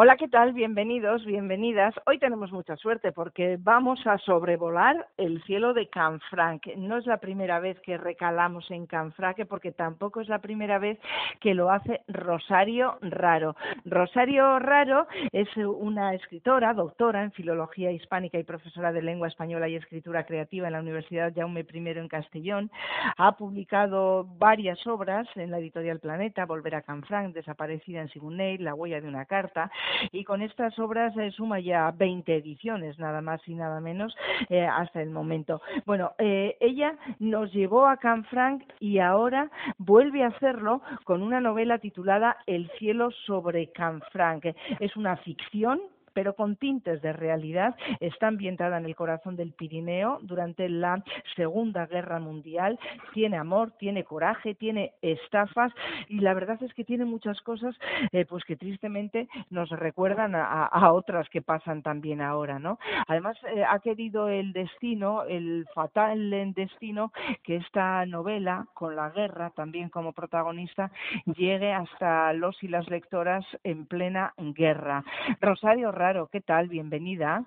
Hola, ¿qué tal? Bienvenidos, bienvenidas. Hoy tenemos mucha suerte porque vamos a sobrevolar el cielo de Canfranc. No es la primera vez que recalamos en Canfranc porque tampoco es la primera vez que lo hace Rosario Raro. Rosario Raro es una escritora, doctora en filología hispánica y profesora de lengua española y escritura creativa en la Universidad Jaume I en Castellón. Ha publicado varias obras en la editorial Planeta, Volver a Canfranc, Desaparecida en Sigunei, La huella de una carta y con estas obras eh, suma ya 20 ediciones, nada más y nada menos, eh, hasta el momento. Bueno, eh, ella nos llevó a Canfranc y ahora vuelve a hacerlo con una novela titulada El cielo sobre Canfranc. Es una ficción pero con tintes de realidad. Está ambientada en el corazón del Pirineo durante la Segunda Guerra Mundial. Tiene amor, tiene coraje, tiene estafas y la verdad es que tiene muchas cosas eh, pues que tristemente nos recuerdan a, otras que pasan también ahora, ¿no? Además eh, ha querido el destino, el fatal destino que esta novela con la guerra también como protagonista llegue hasta los y las lectoras en plena guerra. Rosario ¿qué tal? Bienvenida.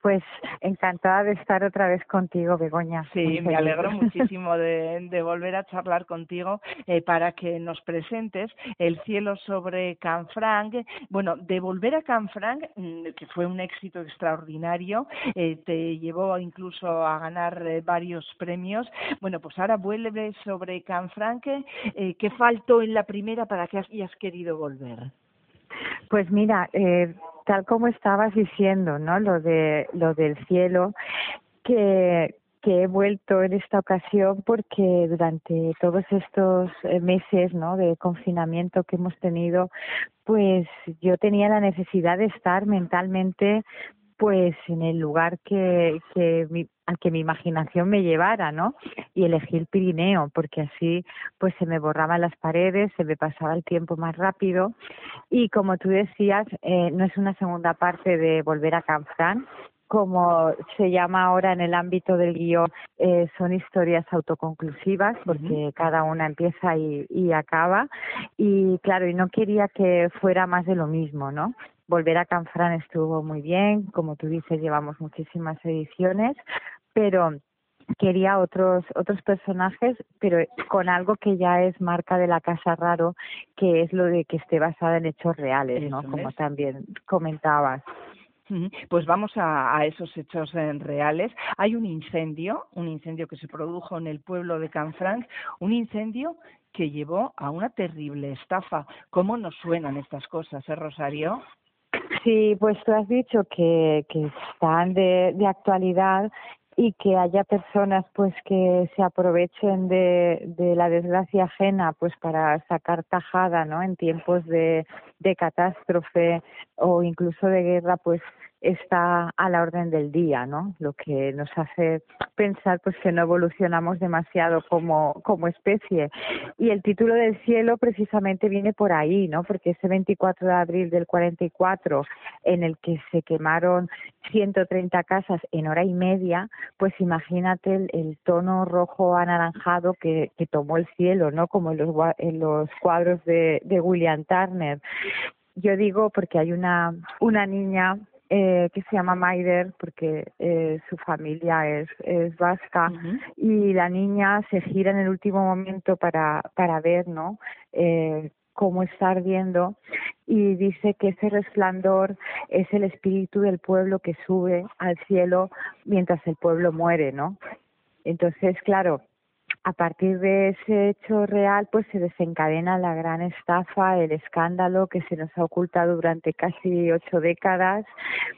Pues encantada de estar otra vez contigo, Begoña. Sí, me alegro muchísimo de, volver a charlar contigo eh, para que nos presentes El cielo sobre Canfranc. Bueno, de volver a Canfranc, mm, que fue un éxito extraordinario, eh, te llevó incluso a ganar eh, varios premios. Bueno, pues ahora vuelve sobre Canfranc. ¿Qué faltó en la primera para que hayas querido volver? Pues mira, eh, tal como estabas diciendo, ¿no? Lo de lo del cielo, que he vuelto en esta ocasión porque durante todos estos eh, meses ¿no? de confinamiento que hemos tenido, pues yo tenía la necesidad de estar mentalmente pues en el lugar que, que mi, al que mi imaginación me llevara, ¿no? Y elegí el Pirineo, porque así pues se me borraban las paredes, se me pasaba el tiempo más rápido. Y como tú decías, eh, no es una segunda parte de Volver a Canfrán, como se llama ahora en el ámbito del guion, eh, son historias autoconclusivas, porque cada una empieza y, y acaba. Y claro, y no quería que fuera más de lo mismo, ¿no? Volver a Canfrán estuvo muy bien, como tú dices, llevamos muchísimas ediciones, pero quería otros otros personajes, pero con algo que ya es marca de la Casa Raro, que es lo de que esté basada en hechos reales, ¿no? Como también comentabas. Pues vamos a, esos hechos eh, reales. Hay un incendio, un incendio que se produjo en el pueblo de Canfranc, un incendio que llevó a una terrible estafa. ¿Cómo nos suenan estas cosas, eh, Rosario? Sí, pues tú has dicho que, que están de, de actualidad y que haya personas pues que se aprovechen de, de la desgracia ajena pues para sacar tajada no en tiempos de, de catástrofe o incluso de guerra pues está a la orden del día, ¿no? Lo que nos hace pensar pues que no evolucionamos demasiado como, como especie. Y el título del cielo precisamente viene por ahí, ¿no? Porque ese 24 de abril del 44, en el que se quemaron 130 casas en hora y media, pues imagínate el, tono rojo anaranjado que, que, tomó el cielo, ¿no? Como en los, en los cuadros de, de William Turner. Yo digo porque hay una, una niña eh, que se llama Maider porque eh, su familia es, es vasca y la niña se gira en el último momento para, para ver ¿no? Eh, cómo está ardiendo y dice que ese resplandor es el espíritu del pueblo que sube al cielo mientras el pueblo muere, ¿no? Entonces, claro, a partir de ese hecho real, pues se desencadena la gran estafa, el escándalo que se nos ha ocultado durante casi ocho décadas,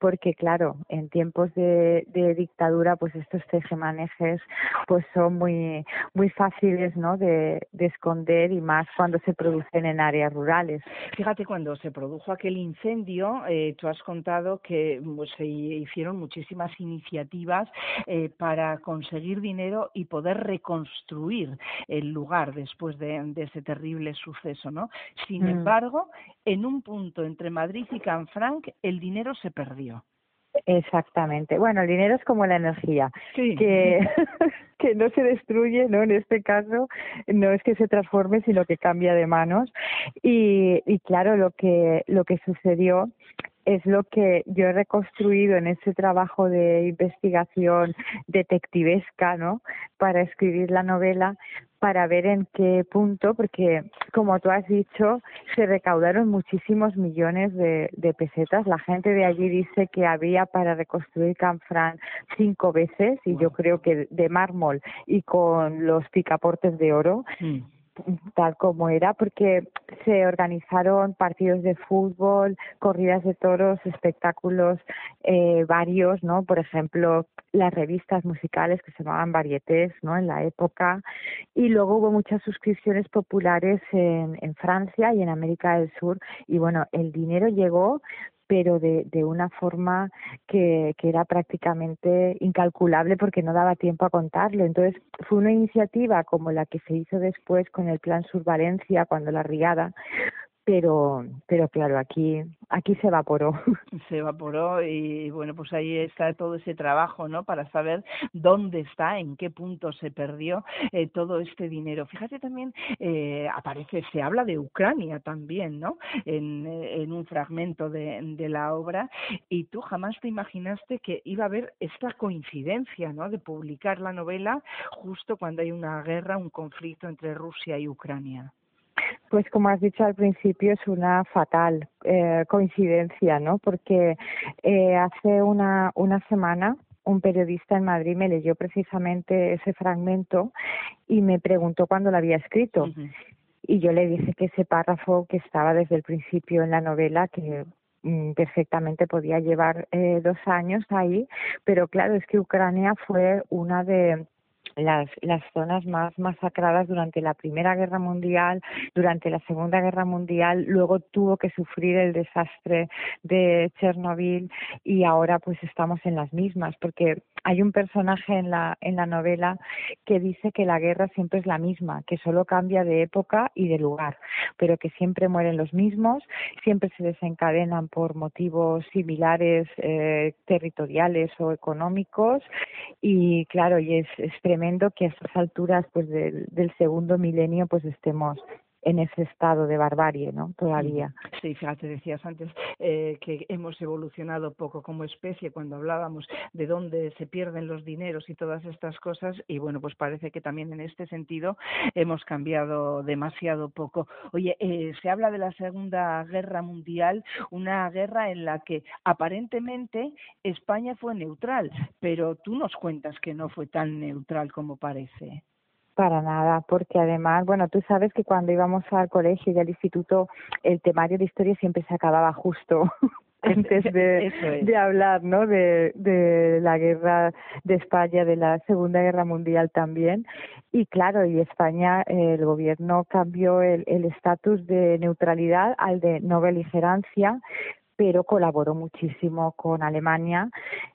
porque claro, en tiempos de, dictadura, pues estos tejemanejes, pues son muy muy fáciles, ¿no? De, esconder y más cuando se producen en áreas rurales. Fíjate cuando se produjo aquel incendio, eh, tú has contado que pues, se hicieron muchísimas iniciativas eh, para conseguir dinero y poder reconstruir el lugar después de, ese terrible suceso, ¿no? Sin mm. embargo, en un punto entre Madrid y Canfranc, el dinero se perdió. Exactamente. Bueno, el dinero es como la energía, que, que no se destruye, ¿no? En este caso, no es que se transforme, sino que cambia de manos. Y, y claro, lo que, lo que sucedió es lo que yo he reconstruido en ese trabajo de investigación detectivesca, ¿no? Para escribir la novela, para ver en qué punto, porque como tú has dicho, se recaudaron muchísimos millones de, pesetas. La gente de allí dice que había para reconstruir Canfrán cinco veces, y yo creo que de mármol y con los picaportes de oro. Mm tal como era, porque se organizaron partidos de fútbol, corridas de toros, espectáculos eh, varios, ¿no? Por ejemplo, las revistas musicales que se llamaban varietés, ¿no? En la época. Y luego hubo muchas suscripciones populares en, en Francia y en América del Sur. Y bueno, el dinero llegó pero de, de una forma que, que era prácticamente incalculable porque no daba tiempo a contarlo. Entonces, fue una iniciativa como la que se hizo después con el Plan Sur Valencia, cuando la Riada, pero pero claro aquí aquí se evaporó. Se evaporó y bueno pues ahí está todo ese trabajo no para saber dónde está en qué punto se perdió eh, todo este dinero. Fíjate también eh, aparece se habla de Ucrania también no en, eh, un fragmento de, de la obra y tú jamás te imaginaste que iba a haber esta coincidencia no de publicar la novela justo cuando hay una guerra un conflicto entre Rusia y Ucrania pues como has dicho al principio es una fatal eh, coincidencia, ¿no? Porque eh, hace una, una semana un periodista en Madrid me leyó precisamente ese fragmento y me preguntó cuándo lo había escrito. Y yo le dije que ese párrafo que estaba desde el principio en la novela, que mm, perfectamente podía llevar eh, dos años ahí, pero claro, es que Ucrania fue una de las, las zonas más masacradas durante la Primera Guerra Mundial, durante la Segunda Guerra Mundial, luego tuvo que sufrir el desastre de Chernobyl y ahora pues estamos en las mismas, porque hay un personaje en la, en la novela que dice que la guerra siempre es la misma, que solo cambia de época y de lugar, pero que siempre mueren los mismos, siempre se desencadenan por motivos similares eh, territoriales o económicos. Y claro, y es, es tremendo que a estas alturas pues del, del segundo milenio pues estemos en ese estado de barbarie, ¿no? Todavía. Sí, fíjate, decías antes eh, que hemos evolucionado poco como especie cuando hablábamos de dónde se pierden los dineros y todas estas cosas y bueno, pues parece que también en este sentido hemos cambiado demasiado poco. Oye, eh, se habla de la Segunda Guerra Mundial, una guerra en la que aparentemente España fue neutral, pero tú nos cuentas que no fue tan neutral como parece. Para nada, porque además, bueno, tú sabes que cuando íbamos al colegio y al instituto, el temario de historia siempre se acababa justo antes de, de hablar, ¿no? De, de la guerra de España, de la Segunda Guerra Mundial también. Y claro, y España, el gobierno cambió el estatus de neutralidad al de no beligerancia, pero colaboró muchísimo con Alemania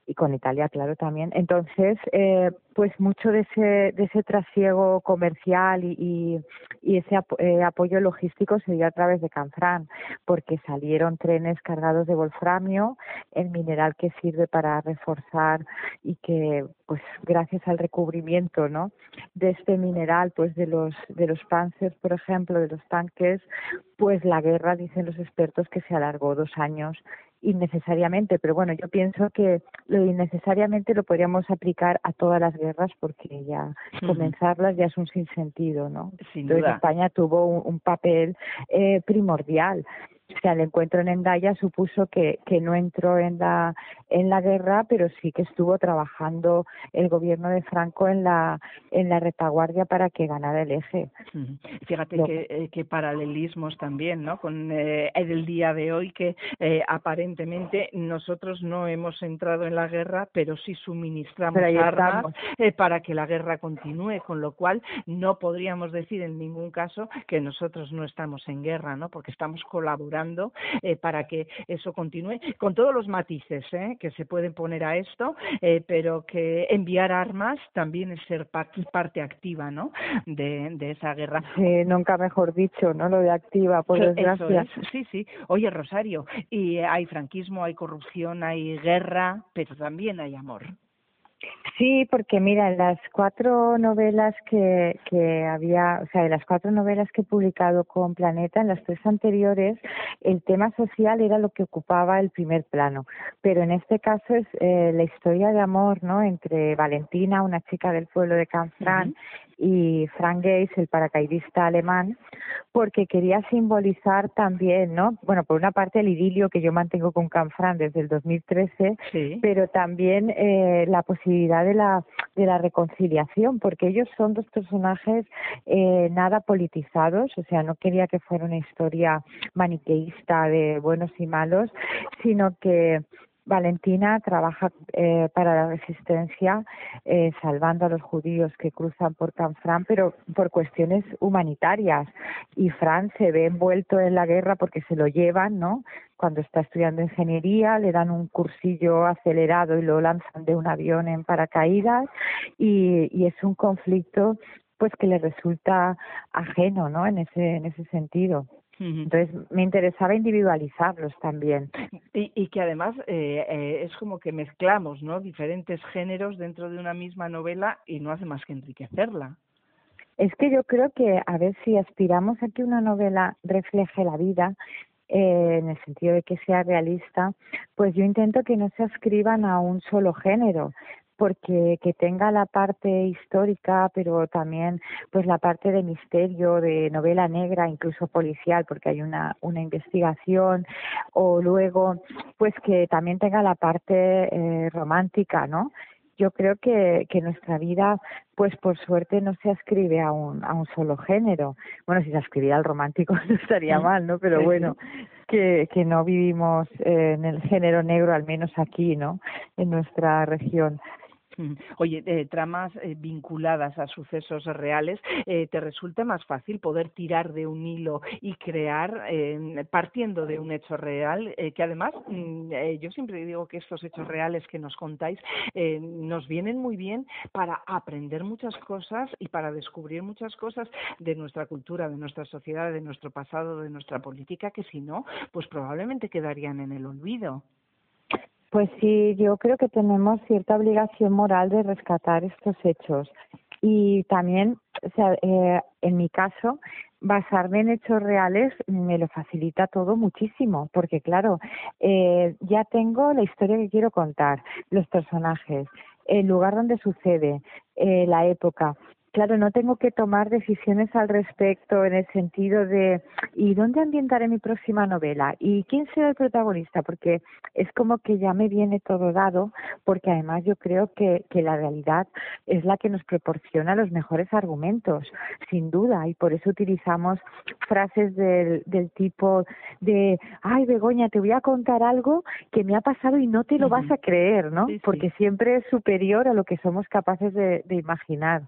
y con Italia, claro, también. Entonces, eh, pues mucho de ese, de ese trasiego comercial y, y, ese eh, apoyo logístico se dio a través de Canfrán, porque salieron trenes cargados de wolframio, el mineral que sirve para reforzar y que, pues gracias al recubrimiento, ¿no? De este mineral, pues de los, de los panzers, por ejemplo, de los tanques, pues la guerra, dicen los expertos, que se alargó dos años innecesariamente, pero bueno, yo pienso que lo innecesariamente lo podríamos aplicar a todas las guerras porque ya comenzarlas ya es un sinsentido, ¿no? Entonces España tuvo un, papel eh, primordial o sea, el encuentro en Endaya supuso que, que no entró en la, en la guerra, pero sí que estuvo trabajando el gobierno de Franco en la, en la retaguardia para que ganara el eje. Fíjate que, eh, que, paralelismos también, ¿no? Con eh, el día de hoy que eh, aparentemente nosotros no hemos entrado en la guerra, pero sí suministramos armas eh, para que la guerra continúe, con lo cual no podríamos decir en ningún caso que nosotros no estamos en guerra, ¿no? Porque estamos colaborando eh, para que eso continúe, con todos los matices ¿eh? que se pueden poner a esto, eh, pero que enviar armas también es ser parte activa ¿no? de, de esa guerra. Sí, nunca mejor dicho, ¿no? Lo de activa, por desgracia. Sí, sí. Oye, Rosario, y hay franquismo, hay corrupción, hay guerra, pero también hay amor. Sí, porque mira, las cuatro novelas que, que había, o sea, de las cuatro novelas que he publicado con Planeta, en las tres anteriores, el tema social era lo que ocupaba el primer plano. Pero en este caso es eh, la historia de amor, ¿no? Entre Valentina, una chica del pueblo de Canfrán, y Frank Gates, el paracaidista alemán, porque quería simbolizar también, ¿no? Bueno, por una parte el idilio que yo mantengo con Canfrán desde el 2013, pero también eh, la posibilidad de la, de la reconciliación, porque ellos son dos personajes eh, nada politizados, o sea, no quería que fuera una historia maniqueísta de buenos y malos, sino que Valentina trabaja eh, para la resistencia, eh, salvando a los judíos que cruzan por Canfrán, pero por cuestiones humanitarias. Y Fran se ve envuelto en la guerra porque se lo llevan, ¿no? Cuando está estudiando ingeniería, le dan un cursillo acelerado y lo lanzan de un avión en paracaídas. Y, y es un conflicto pues que le resulta ajeno, ¿no? En ese, en ese sentido. Entonces me interesaba individualizarlos también. Y, y que además eh, eh, es como que mezclamos ¿no? diferentes géneros dentro de una misma novela y no hace más que enriquecerla. Es que yo creo que a ver si aspiramos a que una novela refleje la vida, eh, en el sentido de que sea realista, pues yo intento que no se ascriban a un solo género, porque que tenga la parte histórica, pero también pues la parte de misterio, de novela negra, incluso policial, porque hay una, una investigación, o luego pues que también tenga la parte eh, romántica, ¿no? Yo creo que, que nuestra vida, pues por suerte no se ascribe a un, a un solo género. Bueno, si se ascribiera al romántico no estaría mal, ¿no? Pero bueno, que, que no vivimos eh, en el género negro, al menos aquí, ¿no? En nuestra región. Oye, eh, tramas eh, vinculadas a sucesos reales, eh, ¿te resulta más fácil poder tirar de un hilo y crear partiendo de un hecho real? que además, mm, yo siempre digo que estos hechos reales que nos contáis nos vienen muy bien para aprender muchas cosas y para descubrir muchas cosas de nuestra cultura, de nuestra sociedad, de nuestro pasado, de nuestra política, que si no, pues probablemente quedarían en el olvido. Pues sí, yo creo que tenemos cierta obligación moral de rescatar estos hechos. Y también, o sea, eh, en mi caso, basarme en hechos reales me lo facilita todo muchísimo, porque claro, eh, ya tengo la historia que quiero contar, los personajes, el lugar donde sucede, eh, la época claro, no tengo que tomar decisiones al respecto en el sentido de ¿y dónde ambientaré mi próxima novela? ¿Y quién será el protagonista? Porque es como que ya me viene todo dado, porque además yo creo que, que la realidad es la que nos proporciona los mejores argumentos, sin duda, y por eso utilizamos frases del, del tipo de ay Begoña, te voy a contar algo que me ha pasado y no te lo vas a creer, ¿no? Porque siempre es superior a lo que somos capaces de, de imaginar.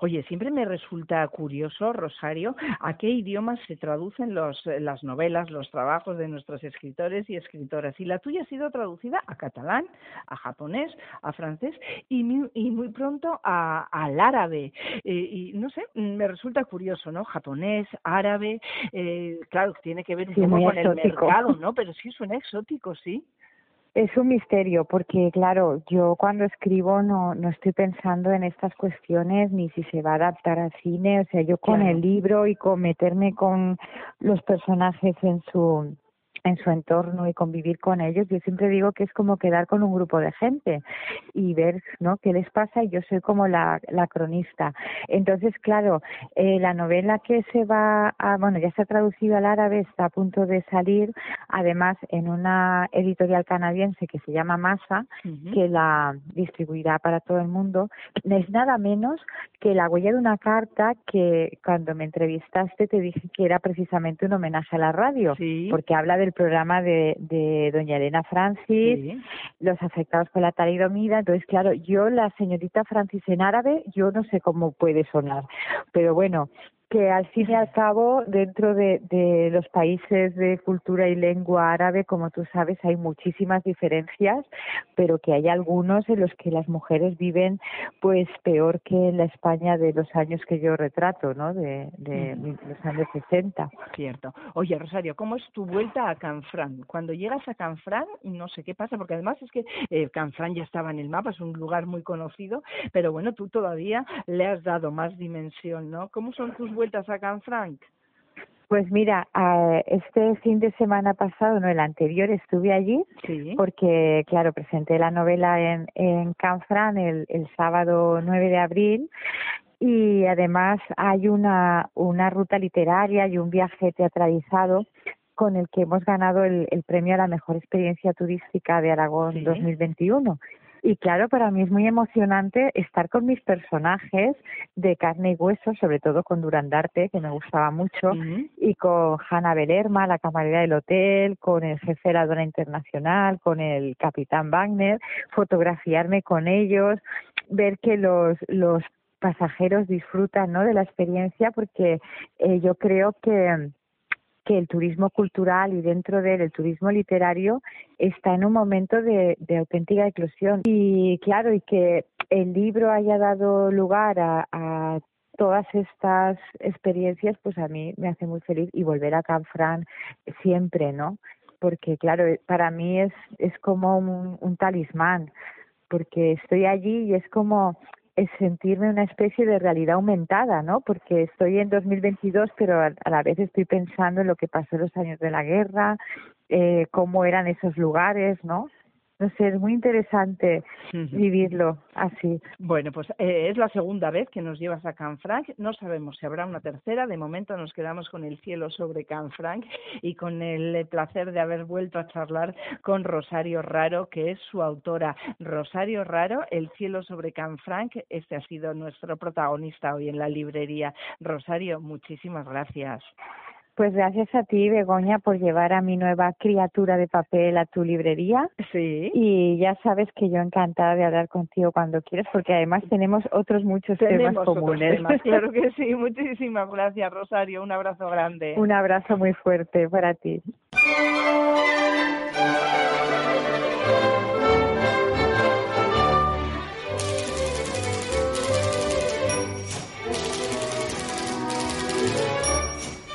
Oye, siempre me resulta curioso, Rosario, a qué idiomas se traducen los, las novelas, los trabajos de nuestros escritores y escritoras. Y la tuya ha sido traducida a catalán, a japonés, a francés y muy, y muy pronto a, al árabe. Eh, y no sé, me resulta curioso, ¿no? Japonés, árabe, eh, claro, tiene que ver un poco con el mercado, ¿no? Pero sí suena exótico, sí. Es un misterio porque, claro, yo cuando escribo no, no estoy pensando en estas cuestiones ni si se va a adaptar al cine. O sea, yo con el libro y con meterme con los personajes en su en su entorno y convivir con ellos, yo siempre digo que es como quedar con un grupo de gente y ver ¿no? qué les pasa y yo soy como la, la cronista. Entonces, claro, eh, la novela que se va a, bueno, ya se ha traducido al árabe, está a punto de salir, además en una editorial canadiense que se llama Masa, que la distribuirá para todo el mundo, es nada menos que la huella de una carta que cuando me entrevistaste te dije que era precisamente un homenaje a la radio, porque habla del programa de, de doña Elena Francis, los afectados por la talidomida. Entonces, claro, yo la señorita Francis en árabe, yo no sé cómo puede sonar, pero bueno, que al fin y al cabo dentro de, de, los países de cultura y lengua árabe, como tú sabes, hay muchísimas diferencias, pero que hay algunos en los que las mujeres viven pues peor que en la España de los años que yo retrato, ¿no? De, de los años 60. Cierto. Oye, Rosario, ¿cómo es tu vuelta a Canfrán? Cuando llegas a Canfrán, no sé qué pasa, porque además es que eh, Canfrán ya estaba en el mapa, es un lugar muy conocido, pero bueno, tú todavía le has dado más dimensión, ¿no? ¿Cómo son tus vueltas a Canfranc? Pues mira, este fin de semana pasado, no el anterior, estuve allí porque, claro, presenté la novela en, en Canfrán el, el sábado 9 de abril y además hay una, una ruta literaria y un viaje teatralizado con el que hemos ganado el, el premio a la mejor experiencia turística de Aragón 2021. Y claro, para mí es muy emocionante estar con mis personajes de carne y hueso, sobre todo con Durandarte, que me gustaba mucho, y con Hanna Belerma, la camarera del hotel, con el jefe de la aduana internacional, con el capitán Wagner, fotografiarme con ellos, ver que los, los pasajeros disfrutan ¿no? de la experiencia, porque eh, yo creo que que el turismo cultural y dentro de él el turismo literario está en un momento de, auténtica eclosión. Y claro, y que el libro haya dado lugar a, todas estas experiencias, pues a mí me hace muy feliz y volver a Canfrán siempre, ¿no? Porque claro, para mí es, es como un talismán, porque estoy allí y es como es sentirme una especie de realidad aumentada, ¿no? Porque estoy en 2022, pero a, la vez estoy pensando en lo que pasó en los años de la guerra, eh, cómo eran esos lugares, ¿no? No sé, es muy interesante vivirlo así. Bueno, pues eh, es la segunda vez que nos llevas a Canfranc. No sabemos si habrá una tercera. De momento nos quedamos con el cielo sobre Canfranc y con el placer de haber vuelto a charlar con Rosario Raro, que es su autora. Rosario Raro, El cielo sobre Canfranc. Este ha sido nuestro protagonista hoy en la librería. Rosario, muchísimas gracias. Pues gracias a ti, Begoña, por llevar a mi nueva criatura de papel a tu librería. Sí. Y ya sabes que yo encantada de hablar contigo cuando quieras, porque además tenemos otros muchos temas comunes. claro que sí. Muchísimas gracias, Rosario. Un abrazo grande. Un abrazo muy fuerte para ti.